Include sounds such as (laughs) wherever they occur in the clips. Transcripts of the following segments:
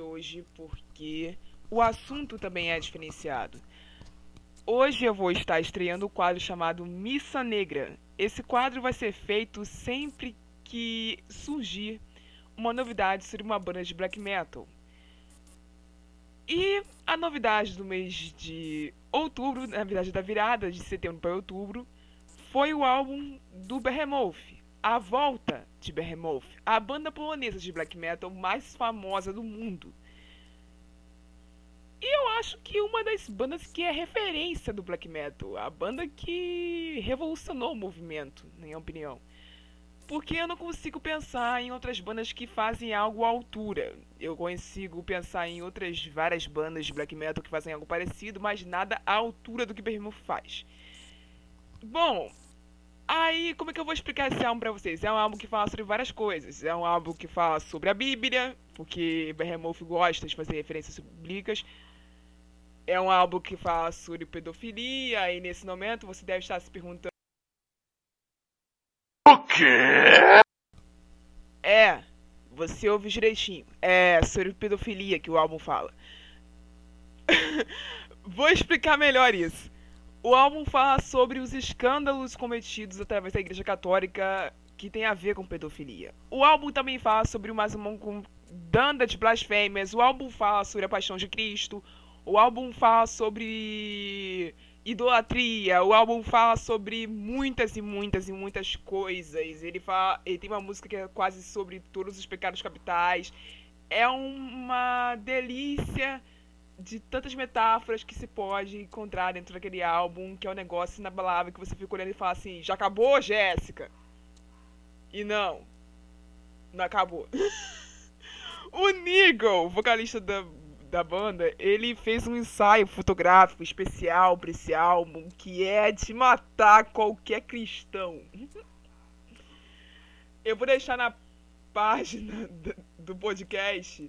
hoje porque o assunto também é diferenciado. Hoje eu vou estar estreando o um quadro chamado Missa Negra. Esse quadro vai ser feito sempre que surgir uma novidade sobre uma banda de black metal. E a novidade do mês de outubro, na verdade da virada de setembro para outubro, foi o álbum do Behemoth, A Volta de Behemoth, a banda polonesa de black metal mais famosa do mundo. E eu acho que uma das bandas que é referência do black metal, a banda que revolucionou o movimento, na minha opinião. Porque eu não consigo pensar em outras bandas que fazem algo à altura. Eu consigo pensar em outras várias bandas de black metal que fazem algo parecido, mas nada à altura do que Behemoth faz. Bom, aí como é que eu vou explicar esse álbum pra vocês? É um álbum que fala sobre várias coisas. É um álbum que fala sobre a Bíblia, porque Behemoth gosta de fazer referências bíblicas. É um álbum que fala sobre pedofilia, e nesse momento você deve estar se perguntando o quê? É, você ouve direitinho. É sobre pedofilia que o álbum fala. (laughs) Vou explicar melhor isso. O álbum fala sobre os escândalos cometidos através da Igreja Católica que tem a ver com pedofilia. O álbum também fala sobre uma danda de blasfêmias. O álbum fala sobre a paixão de Cristo. O álbum fala sobre idolatria. O álbum fala sobre muitas e muitas e muitas coisas. Ele fala, ele tem uma música que é quase sobre todos os pecados capitais. É uma delícia de tantas metáforas que se pode encontrar dentro daquele álbum, que é um negócio inabalável que você fica olhando e fala assim: "Já acabou, Jéssica?" E não. Não acabou. (laughs) o Nigel, vocalista da da banda, ele fez um ensaio fotográfico especial para esse álbum que é de matar qualquer cristão. (laughs) Eu vou deixar na página (laughs) do podcast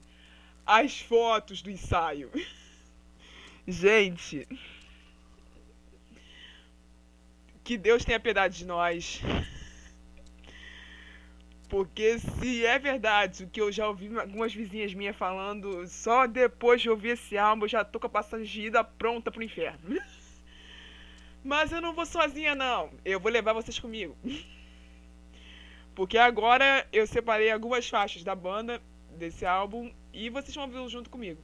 as fotos do ensaio. Gente, que Deus tenha piedade de nós. Porque se é verdade o que eu já ouvi algumas vizinhas minhas falando, só depois de ouvir esse álbum eu já tô com a passagem de ida pronta pro inferno. Mas eu não vou sozinha não, eu vou levar vocês comigo. Porque agora eu separei algumas faixas da banda desse álbum e vocês vão ouvi-lo junto comigo.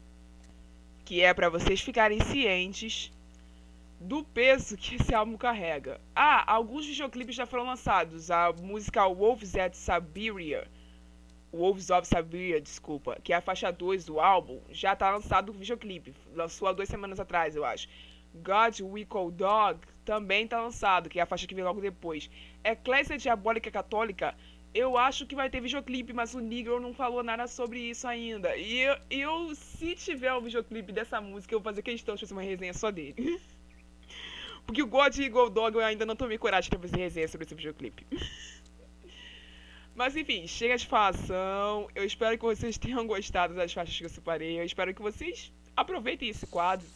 Que é para vocês ficarem cientes do peso que esse álbum carrega. Ah, alguns videoclipes já foram lançados. A música Wolves at Siberia, Wolves of Siberia, desculpa, que é a faixa 2 do álbum, já está lançado o videoclipe. Lançou há duas semanas atrás, eu acho. God We Call Dog também está lançado, que é a faixa que vem logo depois. Eclésia Diabólica Católica, eu acho que vai ter videoclipe, mas o Negro não falou nada sobre isso ainda. E eu, eu se tiver o videoclipe dessa música, eu vou fazer questão de fazer uma resenha só dele. (laughs) Porque o God Eagle Dog eu ainda não tomei coragem pra fazer resenha sobre esse videoclipe. (laughs) Mas enfim, chega de falação. Eu espero que vocês tenham gostado das faixas que eu separei. Eu espero que vocês aproveitem esse quadro.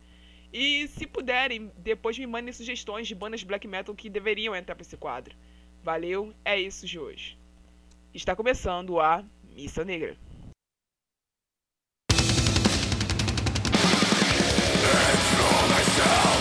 E se puderem, depois me mandem sugestões de bandas black metal que deveriam entrar para esse quadro. Valeu, é isso de hoje. Está começando a Missa Negra. It's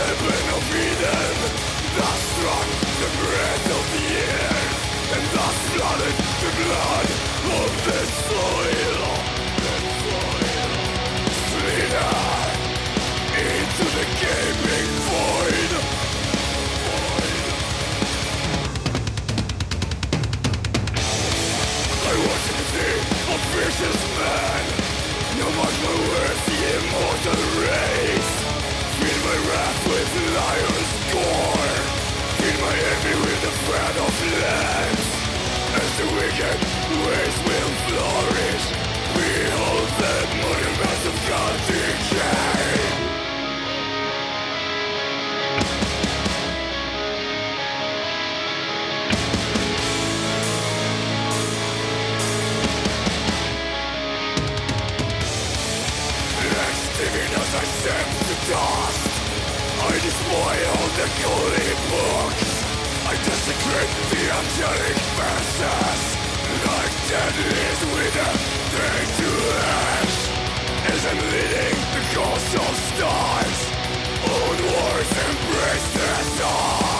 serpent of Eden Thus struck the breath of the air And thus the blood of the soil spread of lands As the wicked ways will flourish Behold the monuments of God decay Leaving us I sent to dust. I despoil the holy books I desecrate the angelic masses Like dead is with a thing to ash As I'm leading the course of stars. Onwards embrace the stars.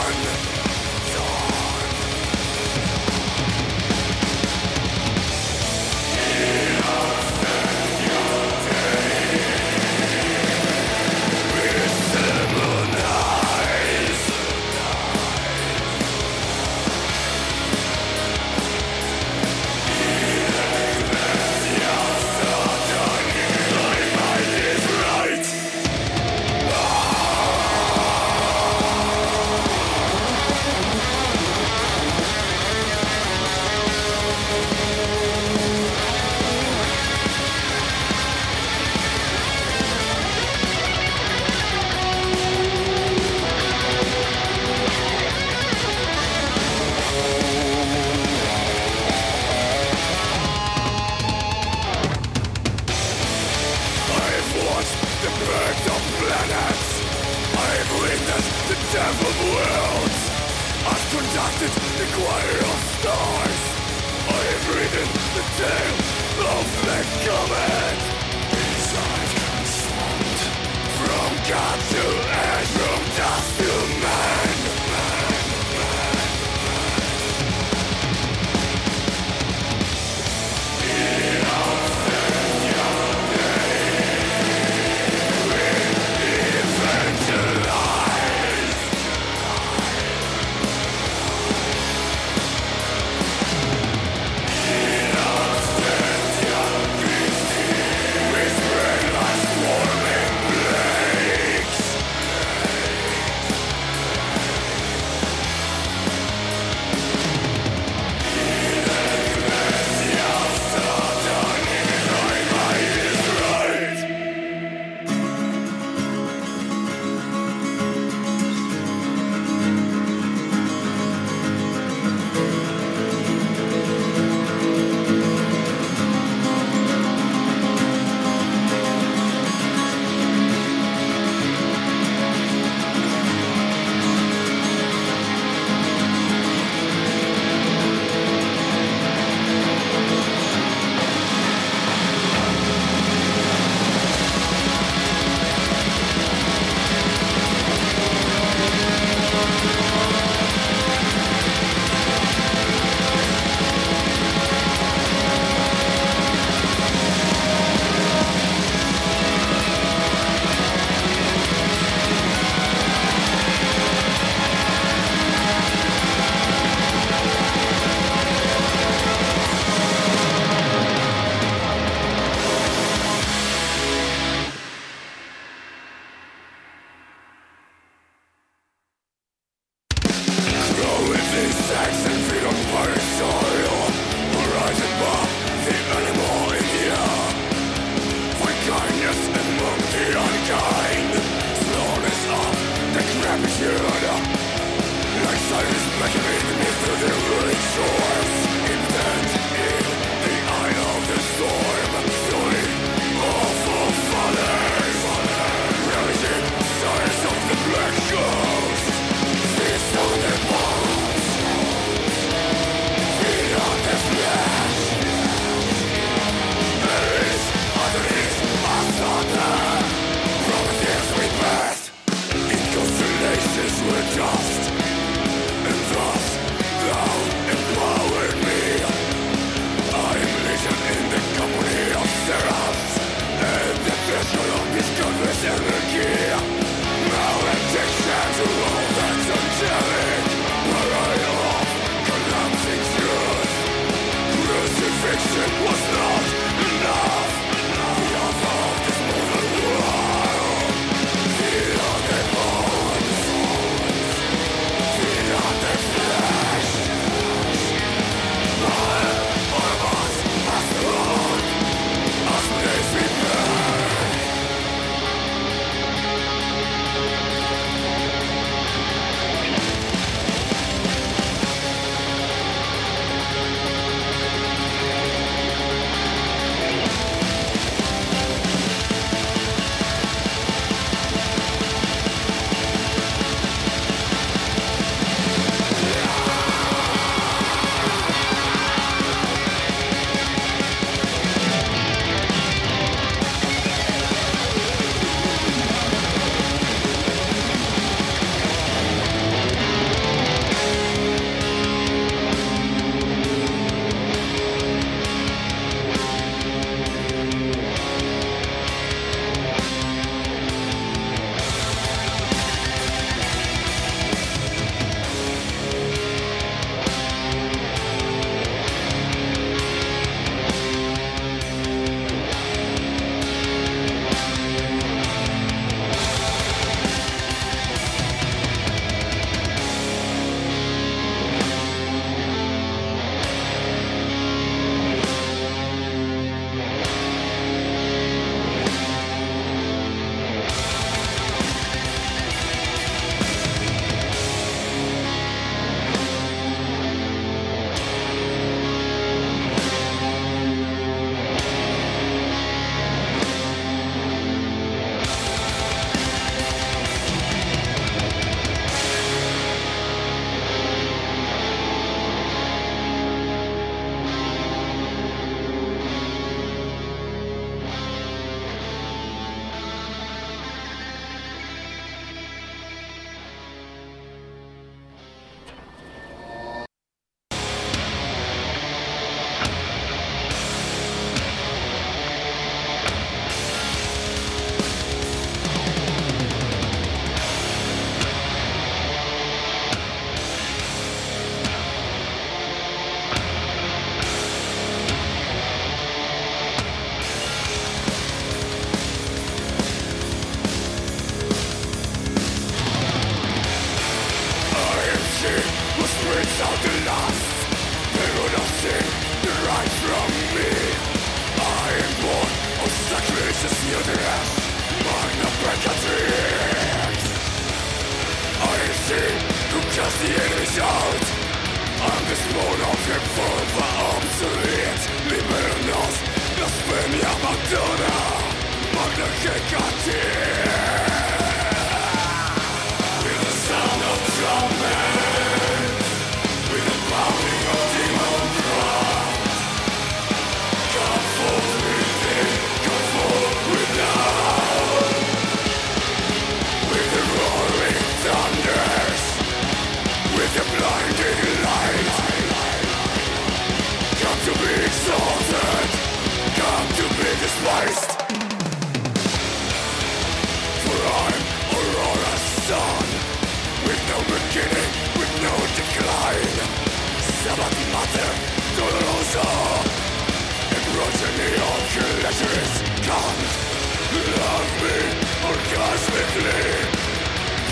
Cosmically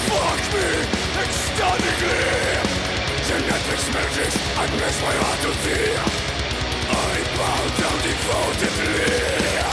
Fuck me Ecstatically. Genetics magic I bless my heart to thee. I bow down devotedly.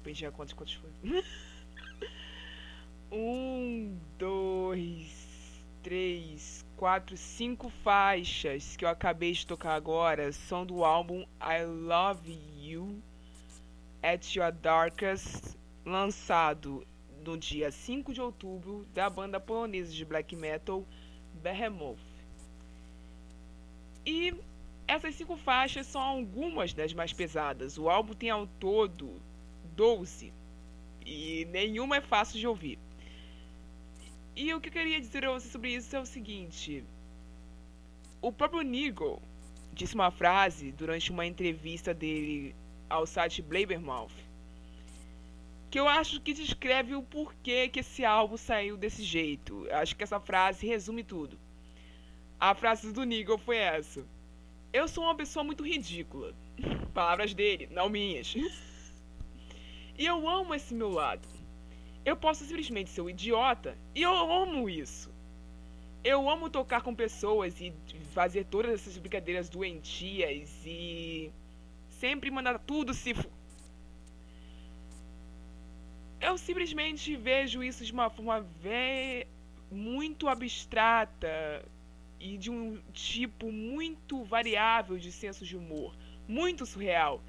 Perdi a conta de quantos foi. (laughs) um, dois, três, quatro, cinco faixas que eu acabei de tocar agora são do álbum I Love You at Your Darkest, lançado no dia 5 de outubro da banda polonesa de black metal Behemoth. E essas cinco faixas são algumas das mais pesadas. O álbum tem ao todo 12. E nenhuma é fácil de ouvir. E o que eu queria dizer a você sobre isso é o seguinte. O próprio Nigel disse uma frase durante uma entrevista dele ao site Blabbermouth que eu acho que descreve o porquê que esse álbum saiu desse jeito. Acho que essa frase resume tudo. A frase do Nigel foi essa: Eu sou uma pessoa muito ridícula. (laughs) Palavras dele, não minhas. e eu amo esse meu lado. Eu posso simplesmente ser um idiota e eu amo isso. Eu amo tocar com pessoas e fazer todas essas brincadeiras doentias e sempre mandar tudo se eu simplesmente vejo isso de uma forma muito abstrata e de um tipo muito variável de senso de humor, muito surreal,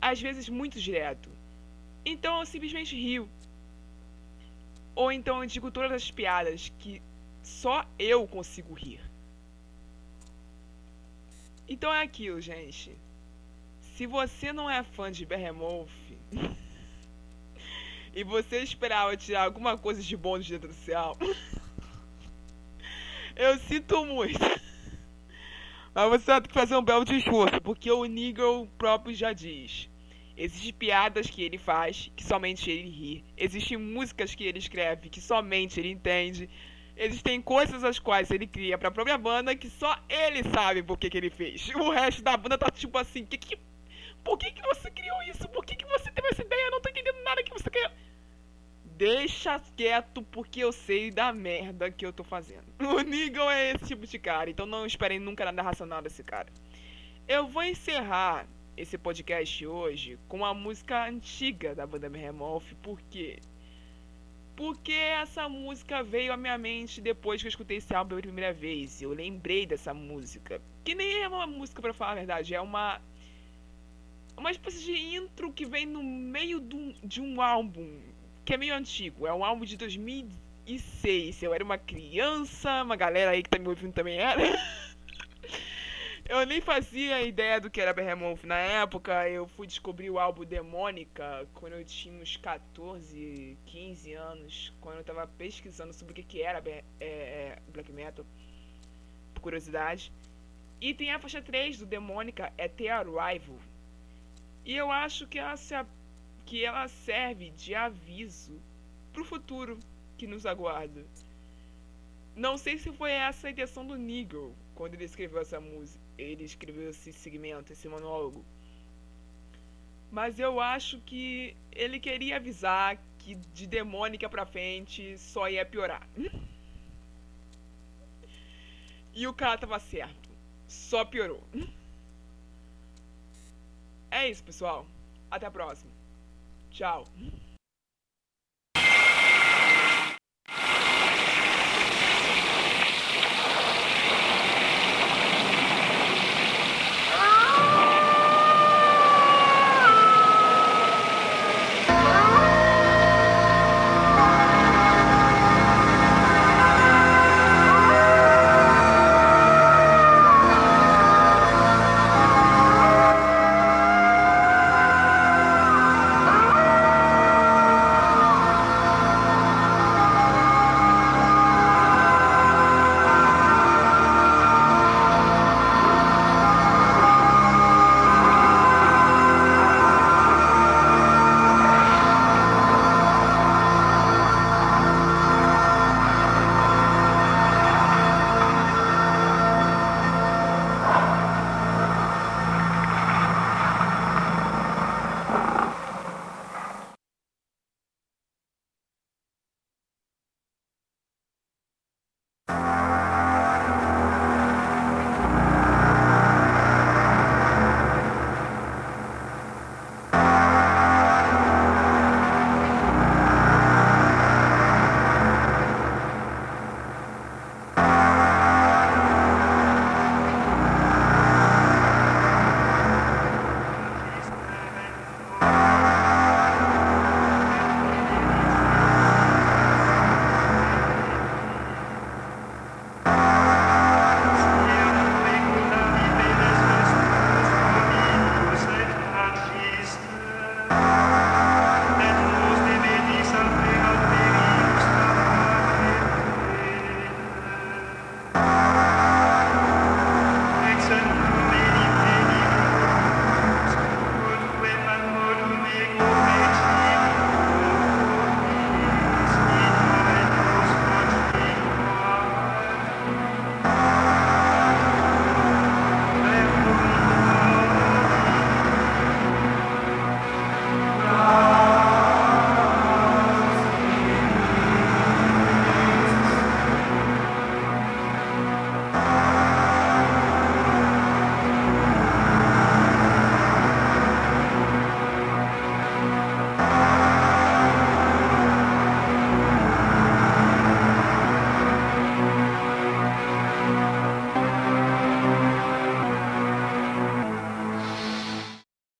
às vezes muito direto. Então eu simplesmente rio. Ou então eu digo todas as piadas que só eu consigo rir. Então é aquilo, gente. Se você não é fã de Behemoth (laughs) e você esperava tirar alguma coisa de bom do direito social, (laughs) eu sinto muito. (laughs) Mas você vai ter que fazer um belo esforço, porque o Nigel próprio já diz. Existem piadas que ele faz, que somente ele ri. Existem músicas que ele escreve, que somente ele entende. Existem coisas as quais ele cria pra própria banda que só ele sabe por que, que ele fez. (laughs) O resto da banda tá tipo assim, que que... Por que, que você criou isso? Por que, que você teve essa ideia? Eu não tô entendendo nada que você quer. Deixa quieto porque eu sei da merda que eu tô fazendo. (laughs) O Nigel é esse tipo de cara, então não esperem nunca nada racional desse cara. Eu vou encerrar esse podcast hoje com uma música antiga da banda Behemoth, por quê? Porque essa música veio à minha mente depois que eu escutei esse álbum pela primeira vez. Eu lembrei dessa música. Que nem é uma música, para falar a verdade, é uma. Uma espécie de intro que vem no meio do, de um álbum que é meio antigo. É um álbum de 2006. Eu era uma criança, uma galera aí que tá me ouvindo também era. (laughs) Eu nem fazia ideia do que era Behemoth na época. Eu fui descobrir o álbum Demônica quando eu tinha uns 14, 15 anos. Quando eu tava pesquisando sobre o que era é, é, Black Metal. Por curiosidade. E tem a faixa 3 do Demônica, é The Arrival. E eu acho que ela, se, que ela serve de aviso pro futuro que nos aguarda. Não sei se foi essa a intenção do Nigel quando ele escreveu essa música ele escreveu esse segmento, esse monólogo. Mas eu acho que ele queria avisar que de demônica pra frente só ia piorar. E o cara tava certo. Só piorou. É isso, pessoal. Até a próxima. Tchau.